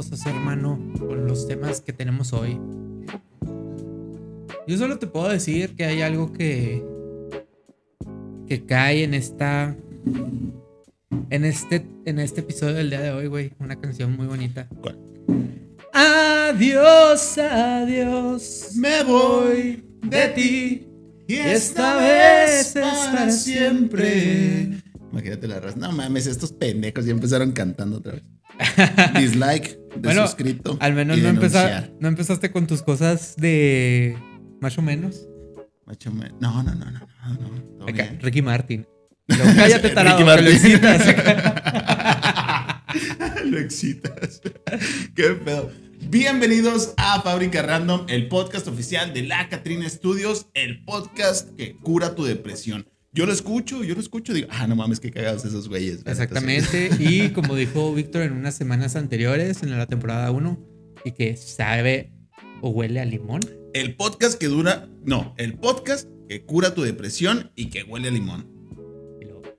cosas, hermano, con los temas que tenemos hoy. Yo solo te puedo decir que hay algo que que cae en esta en este en este episodio del día de hoy, güey, una canción muy bonita. ¿Cuál? Adiós, adiós, me voy de ti y esta vez es para siempre. Imagínate la raza. No mames, estos pendejos ya empezaron cantando otra vez. Dislike, Bueno, desuscrito. Al menos no, empeza- no empezaste con tus cosas de más o menos. Macho, me- No, no, no, no, no, no. Acá, bien. Ricky Martin. Cállate, Ricky tarado, lo Martin. excitas. Lo excitas. Qué pedo. Bienvenidos a Fábrica Random, el podcast oficial de la Catrina Studios, el podcast que cura tu depresión. Yo lo escucho, yo lo escucho, digo, ah, no mames, qué cagados esos güeyes. Exactamente. Y como dijo Víctor en unas semanas anteriores, en la temporada 1, y que sabe o huele a limón. El podcast que dura, no, el podcast que cura tu depresión y que huele a limón.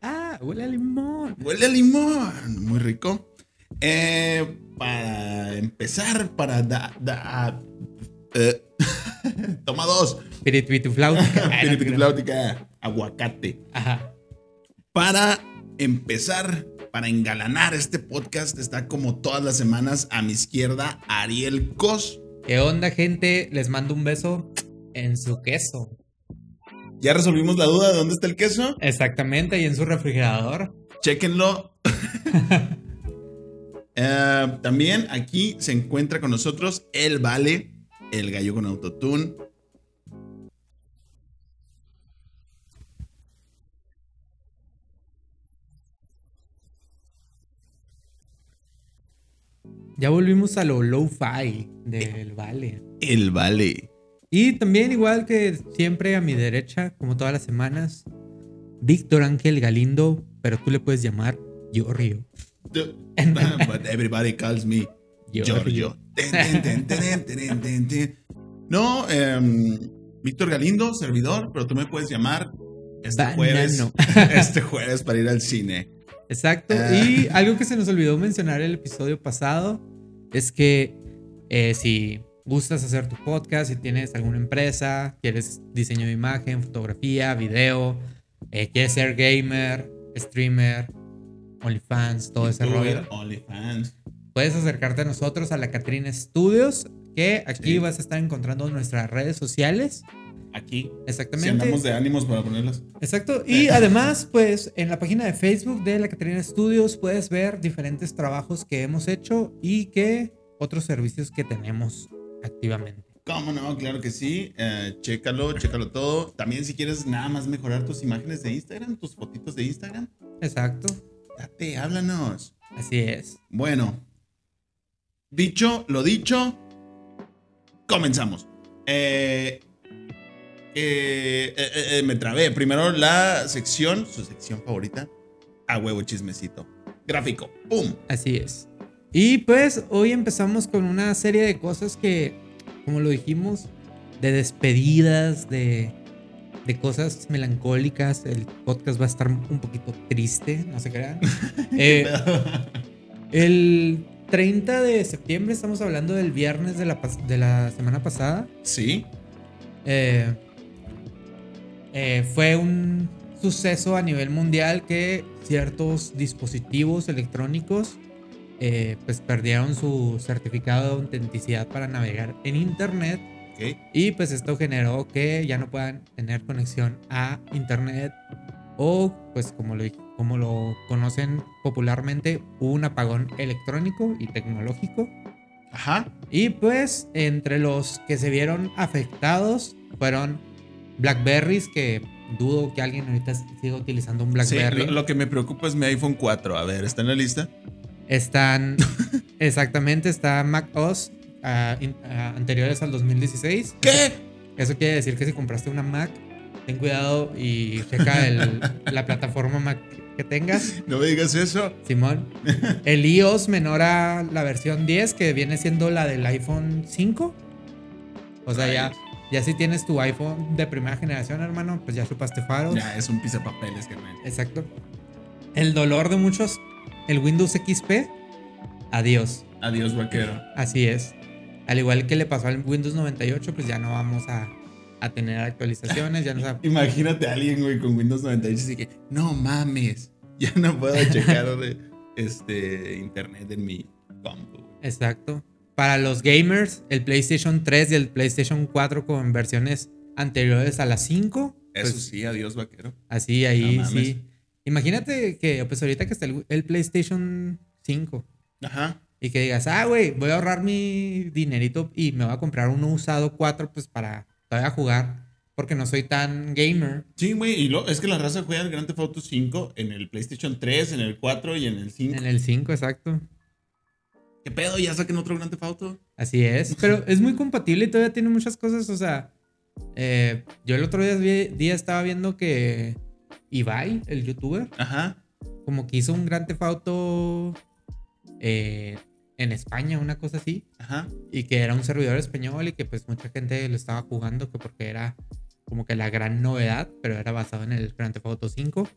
Ah, huele a limón. Huele a limón, muy rico. Eh, para empezar, para da, da- eh, toma dos. Piripitipláutica, aguacate. Ajá. Para empezar, para engalanar este podcast, está como todas las semanas a mi izquierda Ariel Cos. ¿Qué onda, gente? Les mando un beso en su queso. Ya resolvimos la duda de dónde está el queso. Exactamente, y en su refrigerador. Chéquenlo. Eh, también aquí se encuentra con nosotros el Vale, el gallo con autotune. Ya volvimos a lo low-fi del Vale. El Vale. Y también, igual que siempre, a mi derecha, como todas las semanas, Víctor Ángel Galindo, pero tú le puedes llamar Giorgio. But everybody calls me Giorgio. No, em, Víctor Galindo, servidor, pero tú me puedes llamar este Banano. jueves. Este jueves para ir al cine. Exacto. Ah. Y algo que se nos olvidó mencionar el episodio pasado es que eh, si gustas hacer tu podcast, si tienes alguna empresa, quieres diseño de imagen, fotografía, video, eh, quieres ser gamer, streamer, OnlyFans, todo ese rollo, OnlyFans. Puedes acercarte a nosotros a la Catrina Studios, que aquí Sí. vas a estar encontrando nuestras redes sociales. Aquí. Si Exactamente. andamos de ánimos para ponerlas. Exacto. Y además, pues en la página de Facebook de la Catrina Studios puedes ver diferentes trabajos que hemos hecho y que otros servicios que tenemos activamente. ¿Cómo no? Claro que sí. Eh, chécalo, chécalo todo. También si quieres nada más mejorar tus imágenes de Instagram, tus fotitos de Instagram, Exacto. date, háblanos. Así es. Bueno, dicho lo dicho, comenzamos. Eh, eh, eh, me trabé. Primero la sección, su sección favorita, a huevo chismecito. Gráfico, ¡pum! Así es. Y pues hoy empezamos con una serie de cosas que, como lo dijimos, de despedidas, de, de cosas melancólicas. El podcast va a estar un poquito triste, no se crean. El 30 de septiembre, estamos hablando del viernes de la, de la semana pasada. sí, eh, eh, fue un suceso a nivel mundial que ciertos dispositivos electrónicos eh, pues perdieron su certificado de autenticidad para navegar en internet. Y pues esto generó que ya no puedan tener conexión a internet o pues como lo, como lo conocen popularmente un apagón electrónico y tecnológico Ajá. y pues entre los que se vieron afectados fueron Blackberries, que dudo que alguien ahorita siga utilizando un Sí, Blackberry. lo, lo que me preocupa es mi iPhone 4. A ver, ¿está en la lista? Están, exactamente, está Mac OS ah, in- ah, anteriores al 2016. ¿Qué? Eso quiere decir que si compraste una Mac, ten cuidado y checa el- la plataforma Mac que tengas. No me digas eso. Simón, el iOS menor a la versión 10, que viene siendo la del iPhone 5. O sea, ya, ya si tienes tu iPhone de primera generación, hermano, pues ya chupaste faros. Ya, es un pisapapeles, carnal. Exacto. El dolor de muchos, el Windows XP, adiós. Adiós, vaquero. Así es. Al igual que le pasó al Windows 98, pues ya no vamos a, a tener actualizaciones. Ya no sab- Imagínate a alguien, güey, con Windows 98 así que, no mames, ya no puedo checar de, este, internet en mi compu. güey". Exacto. Para los gamers, el PlayStation 3 y el PlayStation 4 con versiones anteriores a las 5. Eso pues, sí, adiós, vaquero. Así, ahí No sí. Imagínate que, pues ahorita que está el, el PlayStation 5 Ajá. y que digas, ah, güey, voy a ahorrar mi dinerito y me voy a comprar uno usado 4, pues para todavía jugar, porque no soy tan gamer. Sí, güey, y lo, es que la raza juega el Grand Theft Auto 5 en el PlayStation 3, en el 4 y en el 5. En el 5, exacto. ¿Qué pedo? ¿Ya saquen otro Grand Theft Auto? Así es, pero es muy compatible y todavía tiene muchas cosas, o sea, eh, yo el otro día, día estaba viendo que Ibai, el youtuber, Ajá. como que hizo un gran Theft Auto eh, en España, una cosa así, Ajá. y que era un servidor español y que pues mucha gente lo estaba jugando que porque era como que la gran novedad, pero era basado en el Grand Theft Auto 5.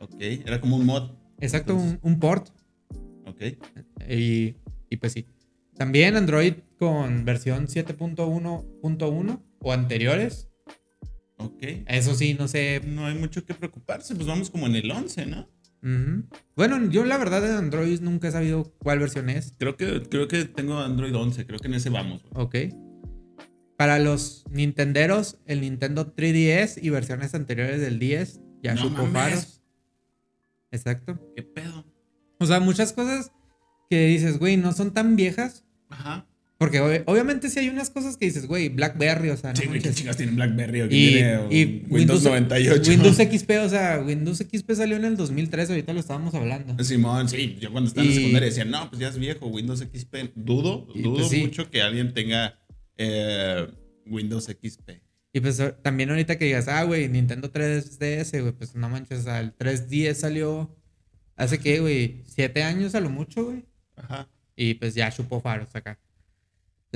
Ok. Era como un mod. Exacto, un, un port. Ok. Y, y pues sí. También Android con versión 7.1.1 o anteriores. Ok. Eso sí, no sé. No hay mucho que preocuparse, pues vamos como en el 11, ¿no? Bueno, yo la verdad de Android nunca he sabido cuál versión es. Creo que, creo que tengo Android 11, creo que en ese vamos. güey. Ok. Para los Nintenderos, el Nintendo 3DS y versiones anteriores del 10 ya No supo faros. Exacto. ¿Qué pedo? O sea, muchas cosas que dices, güey, no son tan viejas. Ajá. Porque ob- obviamente sí hay unas cosas que dices, güey, Blackberry, o sea, no Sí, güey, ¿qué chingas tiene BlackBerry o Y, tiene o y Windows, 98? Windows XP, o sea, Windows XP salió en el 2003, ahorita lo estábamos hablando. Simón, sí, yo cuando estaba en Y- la secundaria decía, no, pues ya es viejo, Windows XP. Dudo, dudo pues, sí. mucho que alguien tenga eh, Windows XP. Y pues o- también ahorita que digas, ah, güey, Nintendo 3DS, güey, pues no manches, o sea, el 3DS salió hace que, güey, siete años a lo mucho, güey. Ajá. Y pues ya chupó faros acá.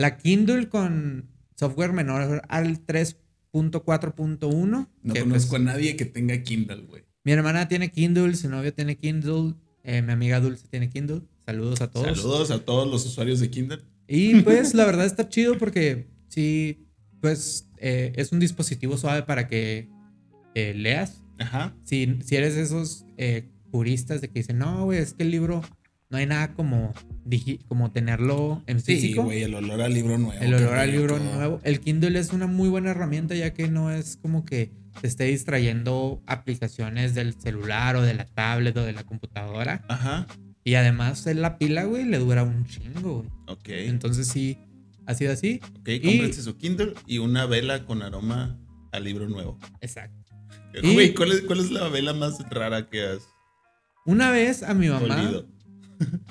La Kindle con software menor al 3.4.1. No que, conozco pues, a nadie que tenga Kindle, güey. Mi hermana tiene Kindle, su novio tiene Kindle, eh, mi amiga Dulce tiene Kindle. Saludos a todos. Saludos a todos los usuarios de Kindle. Y pues la verdad está chido porque sí, pues eh, es un dispositivo suave para que eh, leas. Ajá. Si, si eres de esos puristas de que dicen, no, güey, es que el libro no hay nada como, como tenerlo en Sí, físico. güey, el olor al libro nuevo. el olor al libro nuevo. El Kindle es una muy buena herramienta ya que no es como que te esté distrayendo aplicaciones del celular o de la tablet o de la computadora. Ajá. Y además la pila, güey, le dura un chingo, güey. Ok. Entonces sí, ha sido así. Ok, cómprense su Kindle y una vela con aroma al libro nuevo. Exacto. Y- Güey, ¿cuál es, ¿cuál es la vela más rara que has Una vez a mi mamá, olido?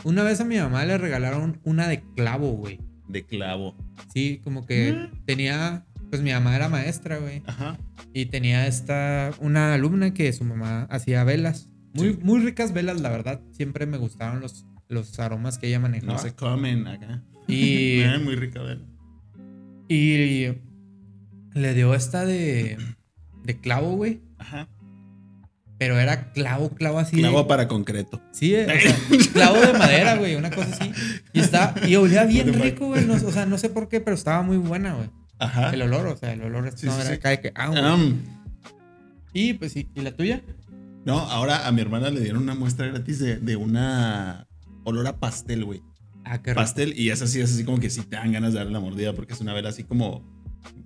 Una vez a mi mamá le regalaron una de clavo, güey. De clavo. Sí, como que Mm. tenía, pues mi mamá era maestra, güey. Ajá. Y tenía esta, una alumna que su mamá hacía velas. Muy, Sí. muy ricas velas, la verdad. Siempre me gustaron los, los aromas que ella manejaba. No se comen acá. Y, muy rica vela. y le dio esta de, de clavo, güey. Ajá. Pero era clavo, clavo así. de- Clavo para concreto. Sí, o sea, clavo de madera, güey, una cosa así. Y está, y olía bien rico, güey. no- o sea, no sé por qué, pero estaba muy buena, güey. Ajá. El olor, o sea, el olor Sí, no sí, era sí. de que, ah, güey. Um, Y pues sí, ¿y la tuya? no, ahora a mi hermana le dieron una muestra gratis de, de una olor a pastel, güey. Ah, qué rico. Pastel y es así, es así como que sí te dan ganas de darle la mordida porque es una vela así como,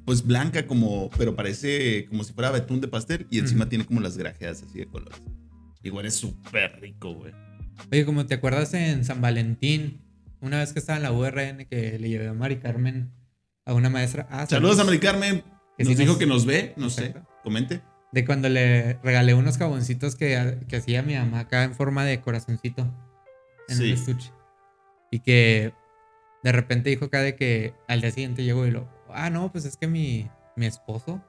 pues blanca como, pero parece como si fuera betún de pastel y encima tiene como las grajeas así de colores. Igual es súper rico, güey. Oye, como te acuerdas en San Valentín, una vez que estaba en la URN que le llevé a Mari Carmen a una maestra. Ah, Saludos a Mari Carmen. Que Nos dijo nos- que nos ve, no sé. Comente. De cuando le regalé unos jaboncitos que, que hacía mi mamá acá en forma de corazoncito. En Sí. un estuche. Y que de repente dijo acá de que al día siguiente llegó y lo. Ah, no, pues es que mi, mi esposo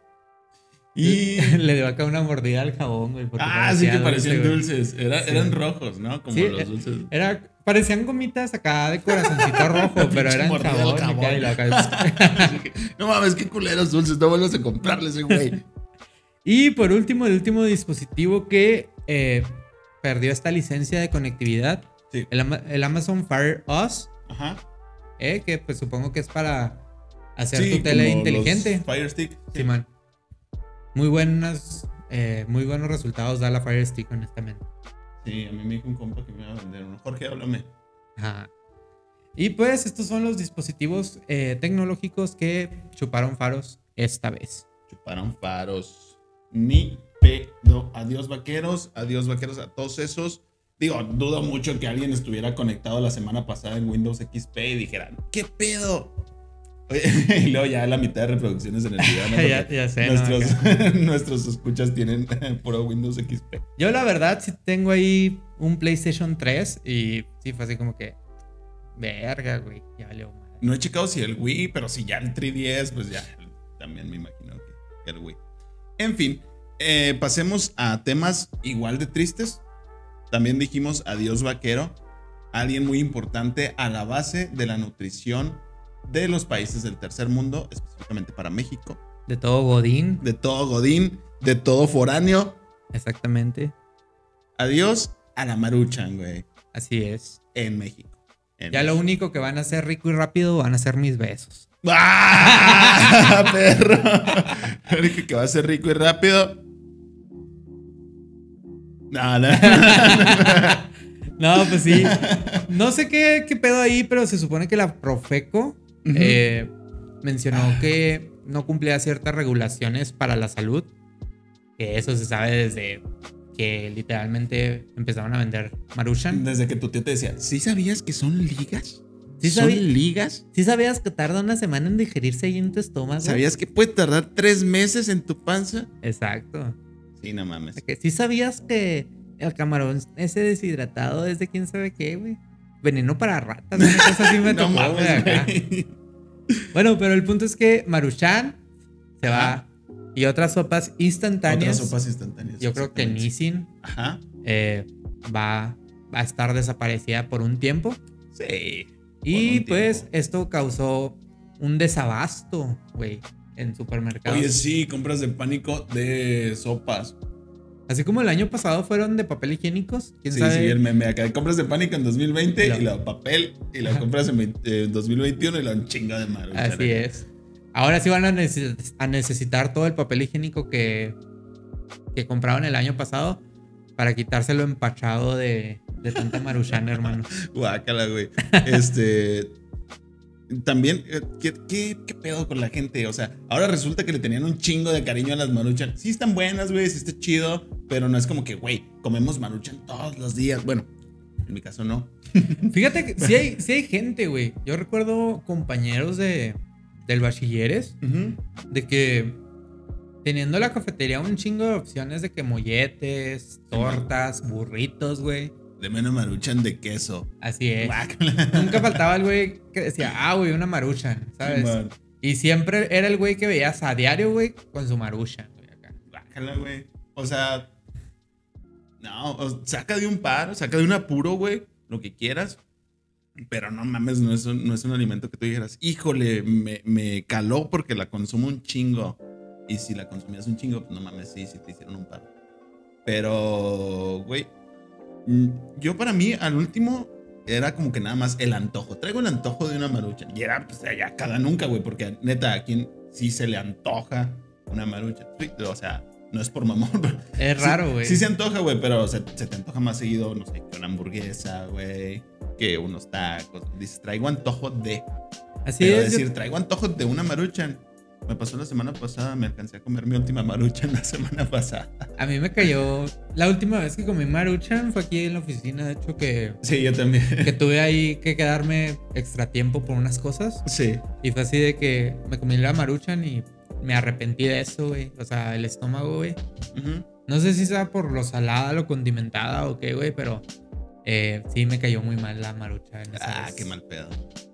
Y. le dio acá una mordida al jabón, güey. ah, sí que parecía parecían dulces. Era- Sí. Eran rojos, ¿no? Como Sí, los eh, dulces. Era, parecían gomitas acá de corazoncito rojo, pero eran jabón. jabón. y acá- no mames, qué culeros dulces. No vuelvas a comprarles, güey. Y por último, el último dispositivo que eh, perdió esta licencia de conectividad, Sí. el, Ama- el Amazon Fire OS Ajá. Eh, que pues supongo que es para hacer Sí, tu tele inteligente. Fire Stick. Sí. Sí, man. Muy buenas, eh, muy buenos resultados da la Fire Stick, honestamente. Sí, a mí me dijo un compa que me iba a vender uno. Jorge, háblame. Ajá. Y pues estos son los dispositivos eh, tecnológicos que chuparon faros esta vez. Chuparon faros. Ni pedo. Adiós, vaqueros. Adiós, vaqueros a todos esos. Digo, dudo mucho que alguien estuviera conectado la semana pasada en Windows XP y dijera, ¿qué pedo? Y luego ya la mitad de reproducciones en el video. ¿no? Ya- ya sé, ¿no? Nuestros, nuestros escuchas tienen puro Windows XP. Yo la verdad sí tengo ahí un PlayStation 3 y sí fue así como que, verga, güey, ya valió madre. No he checado si el Wii, pero si ya el 3DS, pues ya también me imagino que, que el Wii. En fin, eh, pasemos a temas igual de tristes. También dijimos adiós vaquero, alguien muy importante a la base de la nutrición de los países del tercer mundo, específicamente para México, De todo Godín, de todo Godín, de todo foráneo. exactamente. Adiós a la maruchan, güey, Así es. en México. En Ya lo único que van a hacer rico y rápido van a ser mis besos. ¡Ah! Perro. Lo único que va a ser rico y rápido. No, no. No, pues sí. No sé qué, qué pedo ahí, pero se supone que la Profeco Ujú. eh, mencionó que no cumplía ciertas regulaciones para la salud. Que eso se sabe desde que literalmente empezaron a vender Maruchan. Desde que tu tío te decía, ¿sí sabías que son ligas? Sí ¿Son ligas? ¿Sí sabías que tarda una semana en digerirse ahí en tu estómago? ¿Sabías que puede tardar tres meses en tu panza? Exacto. Sí, no mames. ¿Sí sabías que el camarón ese deshidratado es de quién sabe qué, güey? Veneno para ratas, una cosa así me no tocó, güey, acá. Bueno, pero el punto es que Maruchan se va y otras sopas instantáneas. Otras sopas instantáneas. yo creo que. Nissin Ajá. eh, va, va a estar desaparecida por un tiempo. Sí. Y pues tiempo. esto causó un desabasto, güey, en supermercados. Oye, sí, compras de pánico de sopas. Así como el año pasado fueron de papel higiénicos. ¿Quién Sí, sabe? sí, el meme acá. Compras de pánico en 2020 Lo- y la papel y la compras en, 20 en 2021 y la un chingo de maruchan. Así es. Ahora sí van a, neces- a necesitar todo el papel higiénico que, que compraron el año pasado para quitárselo empachado de, de tanta maruchan, hermano. Guácala, güey. Este. También, eh, ¿qué, qué, qué pedo con la gente? O sea, ahora resulta que le tenían un chingo de cariño a las maruchan. Sí están buenas, güey, sí está chido, pero no es como que, güey, comemos maruchan todos los días. Bueno, en mi caso no. Fíjate que sí hay, sí hay gente, güey. Yo recuerdo compañeros de, del bachilleres de que teniendo la cafetería un chingo de opciones de que molletes, tortas, burritos, güey. De menos maruchan de queso. Así es. Guácala. Nunca faltaba el güey que decía, ah, güey, una maruchan, ¿sabes? Y siempre era el güey que veías a diario, güey, con su maruchan, güey, acá. Guácala, güey. O sea, no, saca de un par, saca de un apuro, güey, lo que quieras. Pero no mames, no es un, no es un alimento que tú dijeras, híjole, me, me caló porque la consumo un chingo. Y si la consumías un chingo, pues no mames, sí, sí te hicieron un par. Pero, güey, yo para mí, al último, era como que nada más el antojo. Traigo el antojo de una marucha. Y era, pues, ya cada nunca, güey, porque neta, a quien sí se le antoja una marucha. O sea, no es por mamón, pero Es raro, güey. Sí, se antoja, güey, pero se, se te antoja más seguido, no sé, que una hamburguesa, güey, que unos tacos. Dices, traigo antojo de. Así pero es. yo- decir, traigo antojo de una maruchan. Me pasó la semana pasada, me alcancé a comer mi última maruchan la semana pasada. A mí me cayó. La última vez que comí maruchan fue aquí en la oficina. De hecho, que, Sí, yo también. que tuve ahí que quedarme extra tiempo por unas cosas. Sí. Y fue así de que me comí la maruchan y me arrepentí de eso, güey. O sea, el estómago, güey. Ujú. No sé si sea por lo salada, lo condimentada o qué, güey, pero eh, sí me cayó muy mal la marucha. en esa Ah, vez. qué mal pedo.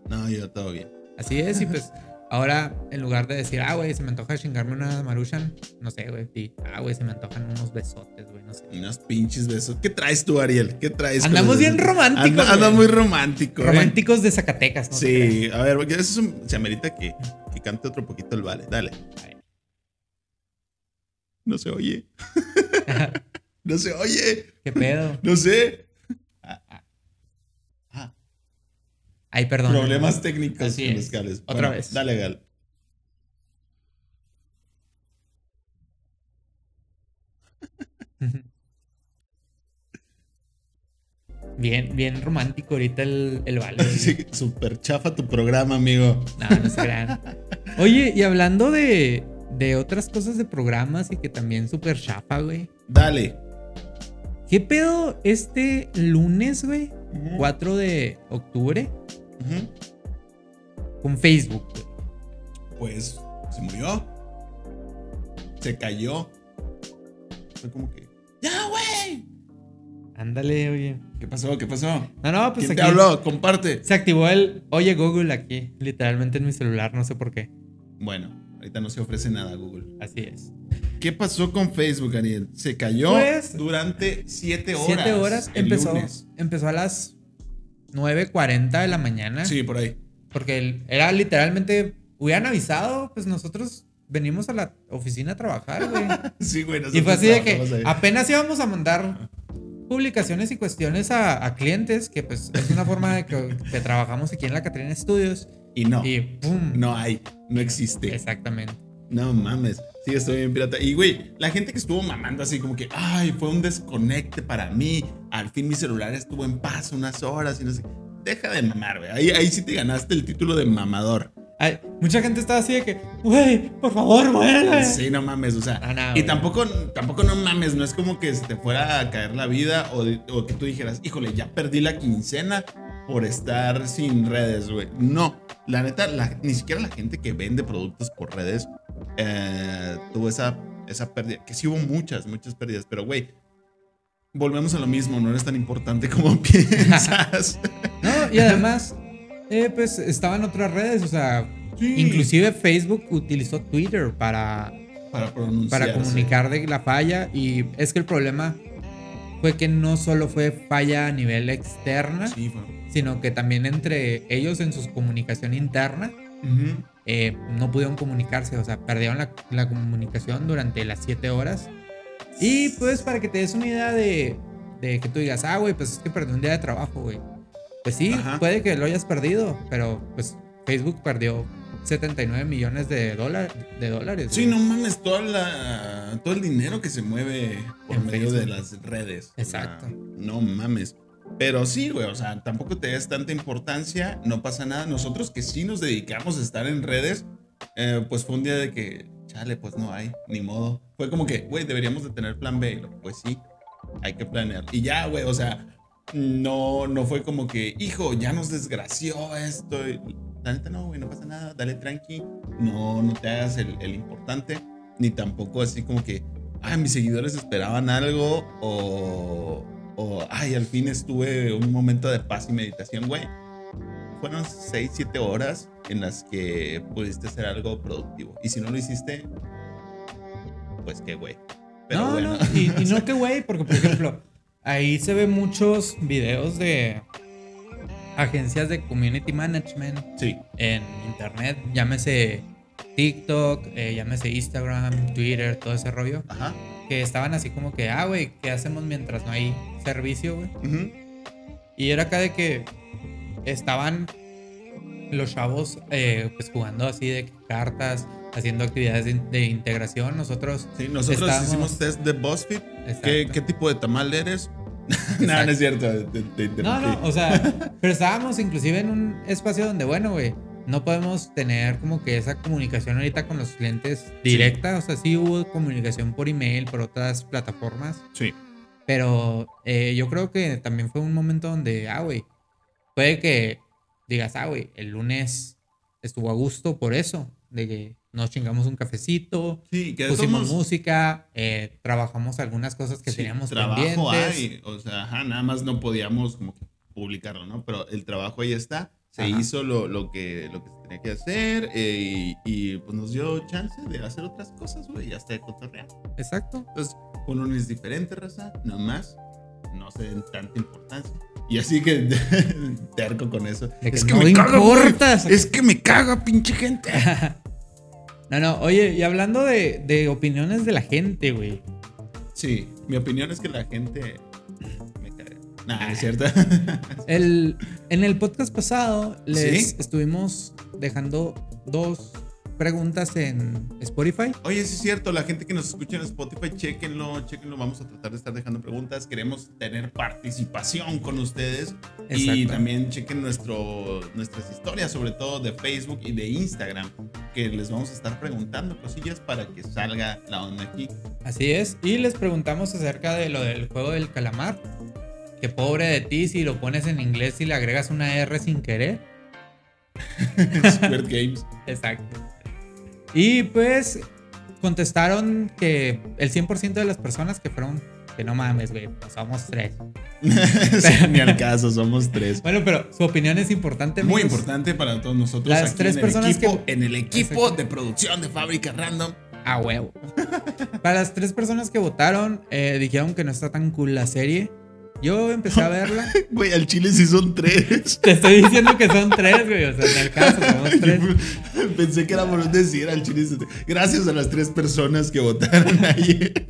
No, yo todo bien. Así es, y pues ahora en lugar de decir, ah, güey, se me antoja chingarme una maruchan, no sé, güey, sí, ah, güey, se me antojan unos besotes, güey, no sé. Unos pinches besos. ¿Qué traes tú, Ariel? ¿Qué traes? Andamos bien románticos, Anda, anda muy romántico. ¿eh? Románticos de Zacatecas, ¿no? Sí, a ver, porque eso es un- se amerita que, que cante otro poquito el vale. Dale. No se oye. no se oye. ¿Qué pedo? No sé. Ah, ah. Ah. Ay, perdón. Problemas técnicos Así con es. los cables. Otra Bueno, vez. Dale, Gal. Bien, bien romántico ahorita el, el vale. Sí, super chafa tu programa, amigo. No, no se crean. Oye, y hablando de, de otras cosas de programas y que también súper chafa, güey. Dale. ¿Qué pedo este lunes, güey? 4 de octubre Con Facebook, güey. Pues se murió. Se cayó. Fue como que. ¡Ya, güey! Ándale, oye. ¿Qué pasó? ¿Qué pasó? No, no, pues ¿Quién aquí te habló? Comparte. se activó el Oye Google aquí, literalmente en mi celular, no sé por qué. Bueno, ahorita no se ofrece nada, Google. Así es. ¿Qué pasó con Facebook, Ariel? Se cayó Pues, durante 7 horas. Siete horas el empezó, lunes. empezó a las 9.40 de la mañana. Sí, por ahí. Porque era literalmente, hubieran avisado, pues nosotros venimos a la oficina a trabajar, güey. Sí, güey. y fue así de que apenas íbamos a mandar publicaciones y cuestiones a, a clientes, que pues es una forma de que, que trabajamos aquí en la Catrina Studios. Y no. Y ¡pum! No hay. No existe. Exactamente. No mames. Sí, estoy bien pirata. Y, güey, la gente que estuvo mamando así como que, ay, fue un desconecte para mí. Al fin mi celular estuvo en paz unas horas y no sé. Deja de mamar, güey. Ahí, ahí sí te ganaste el título de mamador. Ay, mucha gente estaba así de que, güey, por favor, vuelve. Sí, no mames, o sea. Ah, no, y tampoco, tampoco no mames, no es como que se te fuera a caer la vida o, de- o que tú dijeras, híjole, ya perdí la quincena por estar sin redes, güey. No, la neta, la- ni siquiera la gente que vende productos por redes eh, tuvo esa, esa pérdida. Que sí hubo muchas, muchas pérdidas, pero güey, volvemos a lo mismo, no eres tan importante como piensas. No, y además, eh, pues estaban otras redes, o sea, Sí. inclusive Facebook utilizó Twitter para, para comunicar de la falla y es que el problema fue que no solo fue falla a nivel externa, Sí, sino que también entre ellos en su comunicación interna Ujú. Eh, no pudieron comunicarse, o sea, perdieron la, la comunicación durante las 7 horas. Y pues para que te des una idea de, de que tú digas, ah, güey, pues es que perdí un día de trabajo, güey. Pues sí, Ajá. puede que lo hayas perdido, pero pues Facebook perdió 79 millones de, dólar, de dólares. Sí, güey. no mames, toda la, todo el dinero que se mueve por En medio de las redes. O sea, Exacto. no mames. Pero sí, güey, o sea, tampoco te des tanta importancia, no pasa nada. Nosotros que sí nos dedicamos a estar en redes, eh, pues fue un día de que, chale, pues no hay, ni modo. Fue como que, güey, deberíamos de tener plan B. Pues sí, hay que planear. Y ya, güey, o sea, no, no fue como que, hijo, ya nos desgració esto. La neta no, güey, no pasa nada, dale tranqui. No, no te hagas el, el importante. Ni tampoco así como que, ay, mis seguidores esperaban algo o, o, ay, al fin estuve un momento de paz y meditación, güey. Fueron 6, 7 horas en las que pudiste hacer algo productivo. Y si no lo hiciste, pues qué, güey. Pero no, bueno. no, y, y no que güey, porque por ejemplo, ahí se ven muchos videos de agencias de community management Sí. en internet, llámese TikTok, eh, llámese Instagram, Twitter, todo ese rollo, Ajá. que estaban así como que, ah, güey, ¿qué hacemos mientras no hay servicio, güey? Ujú. Y era acá de que estaban los chavos eh, pues jugando así de cartas, haciendo actividades de, de integración, nosotros... Sí, nosotros hicimos test de BuzzFeed. ¿Qué, qué tipo de tamal eres? no, no es cierto. te- te interrumpí. No, no, o sea, pero estábamos inclusive en un espacio donde, bueno, güey, no podemos tener como que esa comunicación ahorita con los clientes directa. O sea, sí hubo comunicación por email, por otras plataformas. Sí. Pero eh, yo creo que también fue un momento donde, ah, güey, puede que digas, ah, güey, el lunes estuvo a gusto por eso, de que nos chingamos un cafecito, Sí, que pusimos música, eh, trabajamos algunas cosas que sí, teníamos trabajo pendientes. hay. O sea, ajá, nada más no podíamos como publicarlo, ¿no? Pero el trabajo ahí está. Se Ajá. hizo lo, lo, que, lo que se tenía que hacer eh, y, y, pues nos dio chance de hacer otras cosas, güey, hasta de cotorrear. Exacto. Entonces, un lunes diferente, raza, nomás. No se den tanta importancia. Y así que terco con eso. Que es que no me caga, importa. Es que me caga, pinche gente. No, no, oye, y hablando de, de opiniones de la gente, güey. Sí, mi opinión es que la gente Nah, es cierto. El, en el podcast pasado les ¿Sí? estuvimos dejando dos preguntas en Spotify. Oye, sí es cierto, la gente que nos escucha en Spotify, chequenlo, chequenlo. Vamos a tratar de estar dejando preguntas. Queremos tener participación con ustedes. Y también chequen nuestro, nuestras historias, sobre todo de Facebook y de Instagram, que les vamos a estar preguntando cosillas para que salga la onda aquí. Así es. Y les preguntamos acerca de lo del juego del calamar. Que pobre de ti si lo pones en inglés y le agregas una R sin querer. Squirt Games. Exacto. Y pues contestaron que el 100% de las personas que fueron, que no mames, güey, pues somos tres. Ni al caso, somos tres. Bueno, pero su opinión es importante. Muy amigos. importante para todos nosotros. Las aquí tres en el personas equipo, que- En el equipo de producción de Fábrica Random. A huevo. Para las tres personas que votaron, eh, dijeron que no está tan cool la serie. Yo empecé a verla. Güey, al chile sí son tres. Te estoy diciendo que son tres, güey. O sea, en el caso, somos tres. Pensé que era por un decir al chile. son. Gracias a las tres personas que votaron ayer.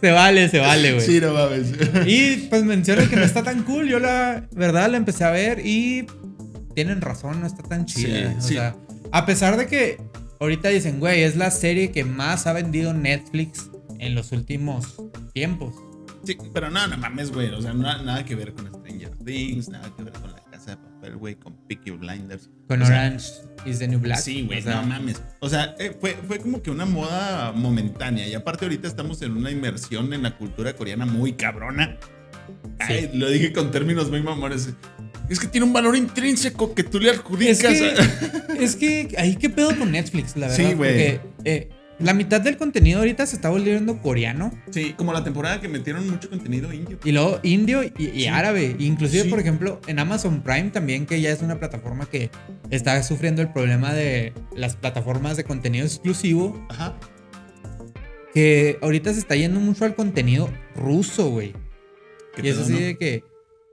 Se vale, se vale, güey. Sí, no mames. Y pues mencionan que no está tan cool. Yo la verdad la empecé a ver y tienen razón, no está tan chida. Sí, o sí. sea, a pesar de que ahorita dicen, güey, es la serie que más ha vendido Netflix en los últimos tiempos. Sí, pero no, no mames, güey. O sea, no- nada que ver con Stranger Things, nada que ver con La Casa de Papel, güey, con Peaky Blinders. Con O sea, Orange is the New Black. Sí, güey, O sea, no mames. O sea, eh, fue, fue como que una moda momentánea. Y aparte, ahorita estamos en una inmersión en la cultura coreana muy cabrona. Ay, lo dije con términos muy mamones. Es que tiene un valor intrínseco que tú le adjudicas. Es que, es que ahí qué pedo con Netflix, la Sí, verdad. güey. Porque eh, la mitad del contenido ahorita se está volviendo coreano. Sí, como la temporada que metieron mucho contenido indio. Y luego indio y, y Sí. árabe. Inclusive, Sí. por ejemplo, en Amazon Prime también, que ya es una plataforma que está sufriendo el problema de las plataformas de contenido exclusivo, Ajá. que ahorita se está yendo mucho al contenido ruso, güey. ¿Qué Y eso pedo, sí no? de que,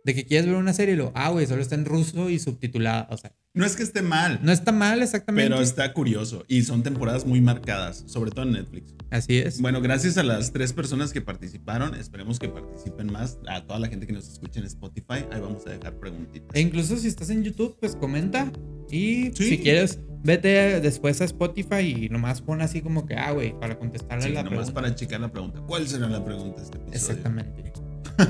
de que quieres ver una serie y lo, ah, güey, solo está en ruso y subtitulada. O sea, No es que esté mal, no está mal exactamente. pero está curioso. Y son temporadas muy marcadas, sobre todo en Netflix. Así es. Bueno, gracias a las tres personas que participaron. Esperemos que participen más. A toda la gente que nos escucha en Spotify, ahí vamos a dejar preguntitas. E incluso si estás en YouTube, pues comenta. Y Sí. si quieres, vete después a Spotify y nomás pon así como que, ah, güey, para contestarle Sí, la nomás pregunta. para checar la pregunta. ¿Cuál será la pregunta de este episodio? Exactamente.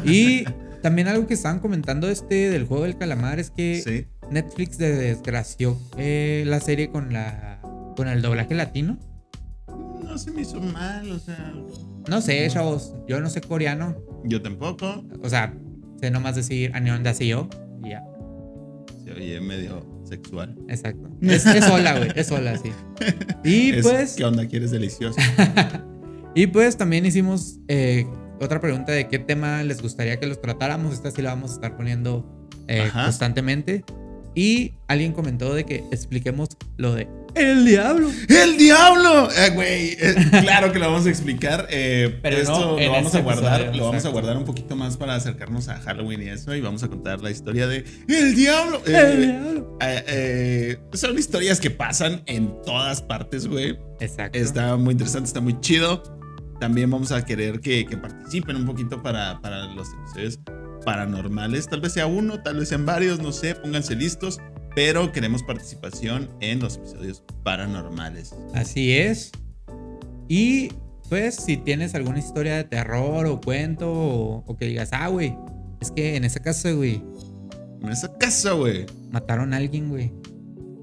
Y también algo que estaban comentando este del juego del calamar es que Sí. Netflix desgració eh, la serie con la con el doblaje latino. No se me hizo mal, o sea. No sé, chavos, yo no sé coreano. Yo tampoco. O sea, sé nomás decir yo y ya. Se oye medio sexual. Exacto. Es, es hola, güey, es hola, sí. Y Es, pues ¿Qué onda? ¿Quieres delicioso? Y pues también hicimos eh, otra pregunta de qué tema les gustaría que los tratáramos. Esta sí la vamos a estar poniendo eh, constantemente. Y alguien comentó de que expliquemos lo de el diablo. ¡El diablo! Eh, Güey, eh, claro que lo vamos a explicar. eh, Pero esto no en lo vamos este a guardar, episodio, lo vamos a guardar un poquito más para acercarnos a Halloween y eso. Y vamos a contar la historia de ¡El diablo! El Eh, diablo. eh, eh, son historias que pasan en todas partes, güey. Exacto. Está muy interesante, está muy chido. También vamos a querer que, que participen un poquito para, para los episodios paranormales. Tal vez sea uno, tal vez sean varios, no sé, pónganse listos. Pero queremos participación en los episodios paranormales. Así es. Y pues si tienes alguna historia de terror o cuento o, o que digas, ah, güey, es que en esa casa, güey, En esa casa, güey. mataron a alguien, güey.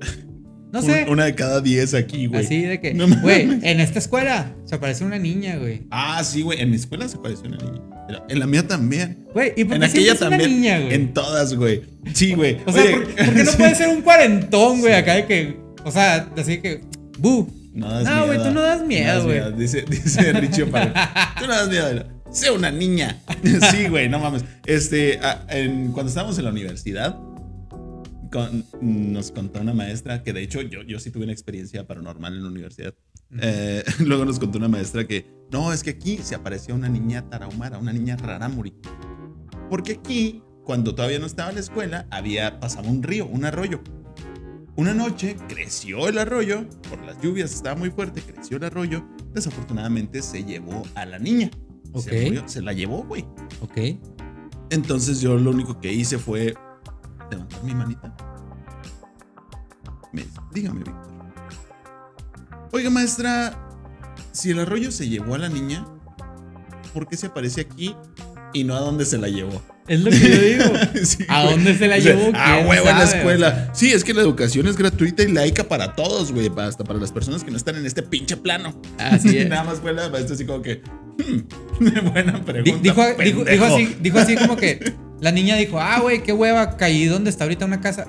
No sé. una de cada diez aquí, güey. Así de que, No güey, en esta escuela se aparece una niña, güey. Ah, sí, güey. En mi escuela se pareció una niña. En la mía también. Güey, ¿y por En qué aquella es una también. niña, güey? en todas, güey. Sí, güey. O sea, Oye, ¿por, por qué no puede ser un cuarentón, güey? Sí. Acá de que. O sea, así que. ¡Bu! No das No, güey, tú no das miedo, güey. Dice, dice Richie Oparo. Tú no das miedo. Sé una niña. sí, güey, no mames. Este, en- cuando estábamos en la universidad, con- nos contó una maestra que de hecho yo, yo sí tuve una experiencia paranormal en la universidad. Eh, luego nos contó una maestra que no, es que aquí se aparecía una niña tarahumara, una niña rarámuri. Porque aquí, cuando todavía no estaba en la escuela, había pasaba un río, un arroyo. Una noche creció el arroyo, por las lluvias estaba muy fuerte, creció el arroyo. Desafortunadamente se llevó a la niña. Ok. Se, murió, se la llevó, güey. Ok. Entonces yo lo único que hice fue levantar mi manita. Me dice, dígame, Víctor. Oiga, maestra, si el arroyo se llevó a la niña, ¿por qué se aparece aquí y no a dónde se la llevó? Es lo que yo digo. Sí, ¿A dónde se la O sea, llevó? ¿Quién huevo en la escuela. Sí, es que la educación es gratuita y laica para todos, güey. Hasta para las personas que no están en este pinche plano. Así es. Nada más fue la maestra así como que. hmm, buena pregunta. dijo, dijo, pendejo. dijo así, dijo así como que la niña dijo, ah, güey, qué hueva, caí donde está ahorita una casa.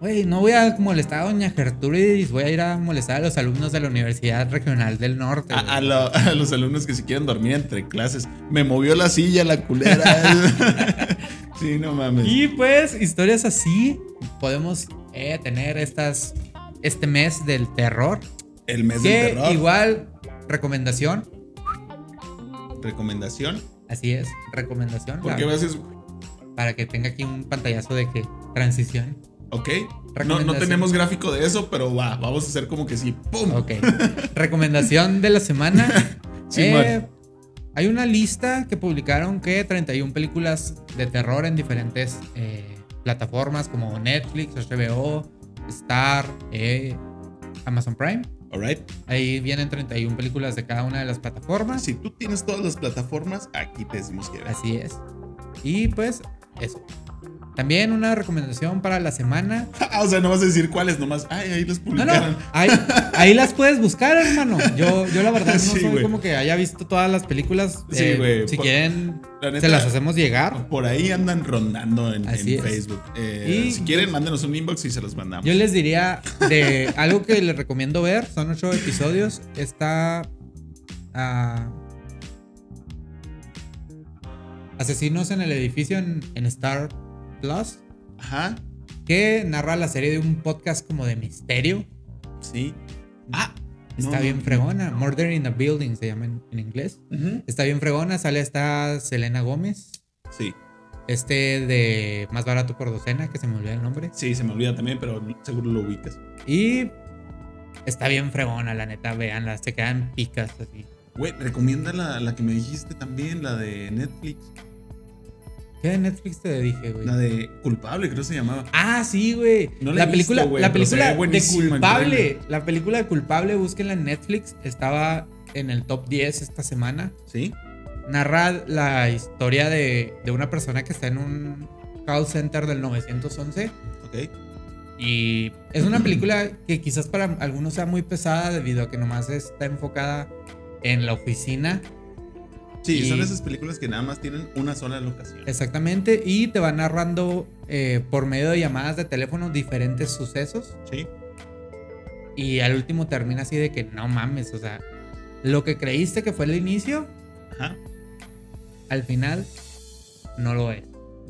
Güey, no voy a molestar a doña Gertrudis, voy a ir a molestar a los alumnos de la Universidad Regional del Norte. A, güey". a lo- a los alumnos que si quieren dormir entre clases. Me movió la silla, la culera. sí, no mames. Y pues, historias así podemos eh, tener estas, este mes del terror. El mes Que del terror. igual, recomendación, Recomendación. así es, recomendación. ¿Por la- qué me haces.? Para que tenga aquí un pantallazo de que transición. Ok. No, no tenemos gráfico de eso, pero va, vamos a hacer como que sí. ¡Pum! Ok. Recomendación de la semana. Eh, hay una lista que publicaron que 31 películas de terror en diferentes eh, plataformas como Netflix, HBO, Star, eh, Amazon Prime. Alright. Ahí vienen 31 películas de cada una de las plataformas. Si tú tienes todas las plataformas, aquí te decimos que. Así es. Y pues eso. También una recomendación para la semana. Ah, o sea, no vas a decir cuáles, nomás. Ay, ahí No, publicaron. no, ahí, ahí las puedes buscar, hermano. Yo, yo la verdad no Sí, soy como que haya visto todas las películas. Sí, Eh, güey. Si Por- quieren, La neta, se las hacemos llegar. Por ahí andan rondando en. Facebook. Eh, Y- si quieren, mándenos un inbox y se los mandamos. Yo les diría de algo que les recomiendo ver. Son ocho episodios. Está. ah, Asesinos en el edificio en, en Star Plus. Ajá. Que narra la serie de un podcast como de misterio. Sí. Ah. Está no, bien no. fregona. Murder in a Building se llama en, en inglés. Está bien fregona. Sale esta Selena Gómez. Sí. Este de Más Barato por Docena, que se me olvida el nombre. Sí, se me olvida también, pero seguro lo ubicas. Y está bien fregona, la neta. Veanla. Se quedan picas así. Güey, recomienda la, la que me dijiste también, la de Netflix. ¿Qué de Netflix te dije, güey? La de Culpable, creo que se llamaba. Ah, sí, güey. No la la película, visto, la película de culpable. La película de culpable, búsquenla en Netflix. Estaba en el top 10 esta semana. Sí. Narra la historia de, de una persona que está en un call center del 911. Ok. Y es una película que quizás para algunos sea muy pesada debido a que nomás está enfocada en la oficina. Sí, Y- son esas películas que nada más tienen una sola locación. Exactamente. Y te va narrando eh, por medio de llamadas de teléfono diferentes sucesos. Sí. Y al último termina así de que no mames, o sea, lo que creíste que fue el inicio, Ajá. al final no lo es.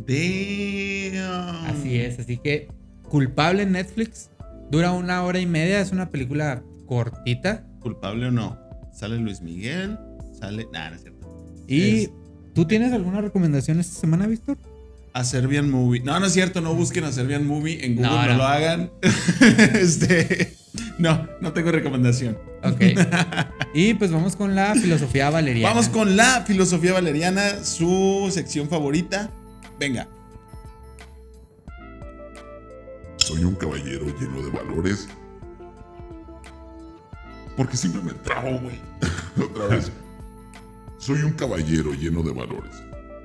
Damn. Así es, así que culpable en Netflix, dura una hora y media, es una película cortita. ¿Culpable o no? Sale Luis Miguel, sale. Nah, no es cierto. ¿Y Es- tú tienes alguna recomendación esta semana, Víctor? A Serbian Movie. No, no es cierto, no busquen a Serbian Movie en Google, No, no, no. lo hagan. este. No, no tengo recomendación. Ok. y pues vamos con la filosofía valeriana. Vamos con la filosofía valeriana, su sección favorita. Venga. Soy un caballero lleno de valores. Porque siempre me trabo, güey. Otra vez. Soy un caballero lleno de valores.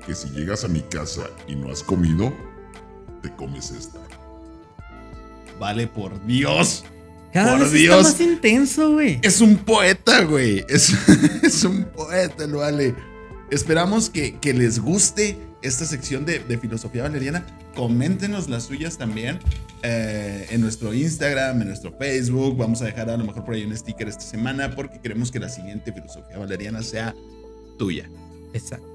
Que si llegas a mi casa y no has comido, te comes esta. Vale, por Dios. Cada por vez Dios. está más intenso, güey. Es un poeta, güey. Es, es un poeta, el vale. Esperamos que, que les guste esta sección de, de filosofía valeriana. Coméntenos las suyas también eh, en nuestro Instagram, en nuestro Facebook. Vamos a dejar a lo mejor por ahí un sticker esta semana porque queremos que la siguiente filosofía valeriana sea tuya. Exacto.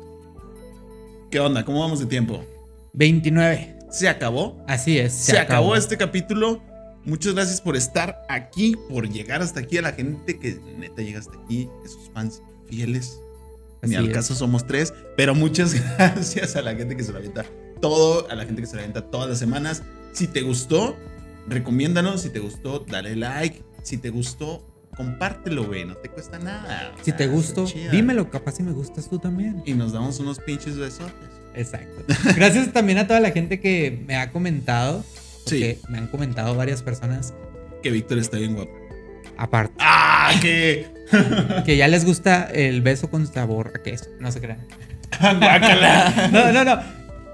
¿Qué onda? ¿Cómo vamos de tiempo? 29. ¿Se acabó? Así es. Se, acabó. este capítulo. Muchas gracias por estar aquí, por llegar hasta aquí, a la gente que neta llega hasta aquí, esos fans fieles. Ni al caso somos tres, pero muchas gracias a la gente que se lo avienta todo, a la gente que se lo avienta todas las semanas. Si te gustó, recomiéndanos. Si te gustó, dale like. Si te gustó, compártelo, güey. No te cuesta nada. Si te gustó, dímelo, capaz si me gustas tú también. Y nos damos unos pinches besotes. Exacto. Gracias también a toda la gente que me ha comentado. Sí. me han comentado varias personas. Que Víctor está bien guapo. Aparte, ¡Ah! Que. que ya les gusta el beso con sabor a queso. No se crean. Guácala. No, no, no.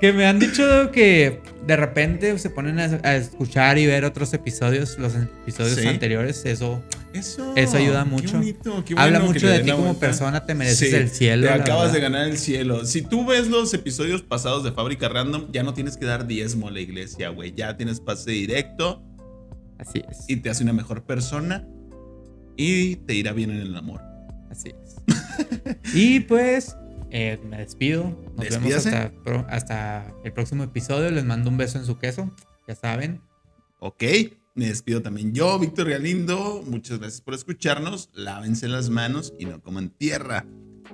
Que me han dicho que de repente se ponen a, a escuchar y ver otros episodios, los episodios Sí. anteriores. Eso Eso. Eso ayuda qué mucho. bonito, qué habla bueno que mucho de ti como vuelta. persona. Te mereces Sí, el cielo. Te acabas de verdad. ganar el cielo. Si tú ves los episodios pasados de Fábrica Random, ya no tienes que dar diezmo a la iglesia, güey. Ya tienes pase directo Así es. y te hace una mejor persona y te irá bien en el amor. Así es. y pues eh, me despido. Nos Despídase. vemos hasta, hasta el próximo episodio. Les mando un beso en su queso. Ya saben. Ok, me despido también yo, Víctor Galindo. Muchas gracias por escucharnos. Lávense las manos y no coman tierra.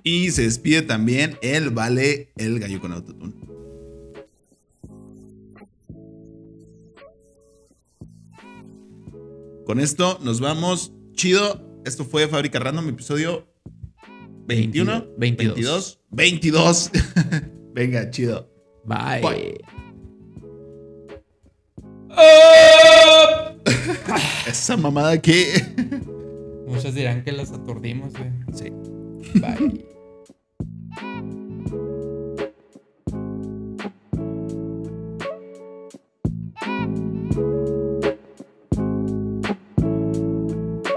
Y se despide también el Vale, el gallo con autotune. Con esto nos vamos. Chido. Esto fue Fábrica Random, episodio 21, 22. 22. 22. Venga, chido. Bye. Bye. Esa mamada que. Muchos dirán que los aturdimos. güey. Sí. Bye.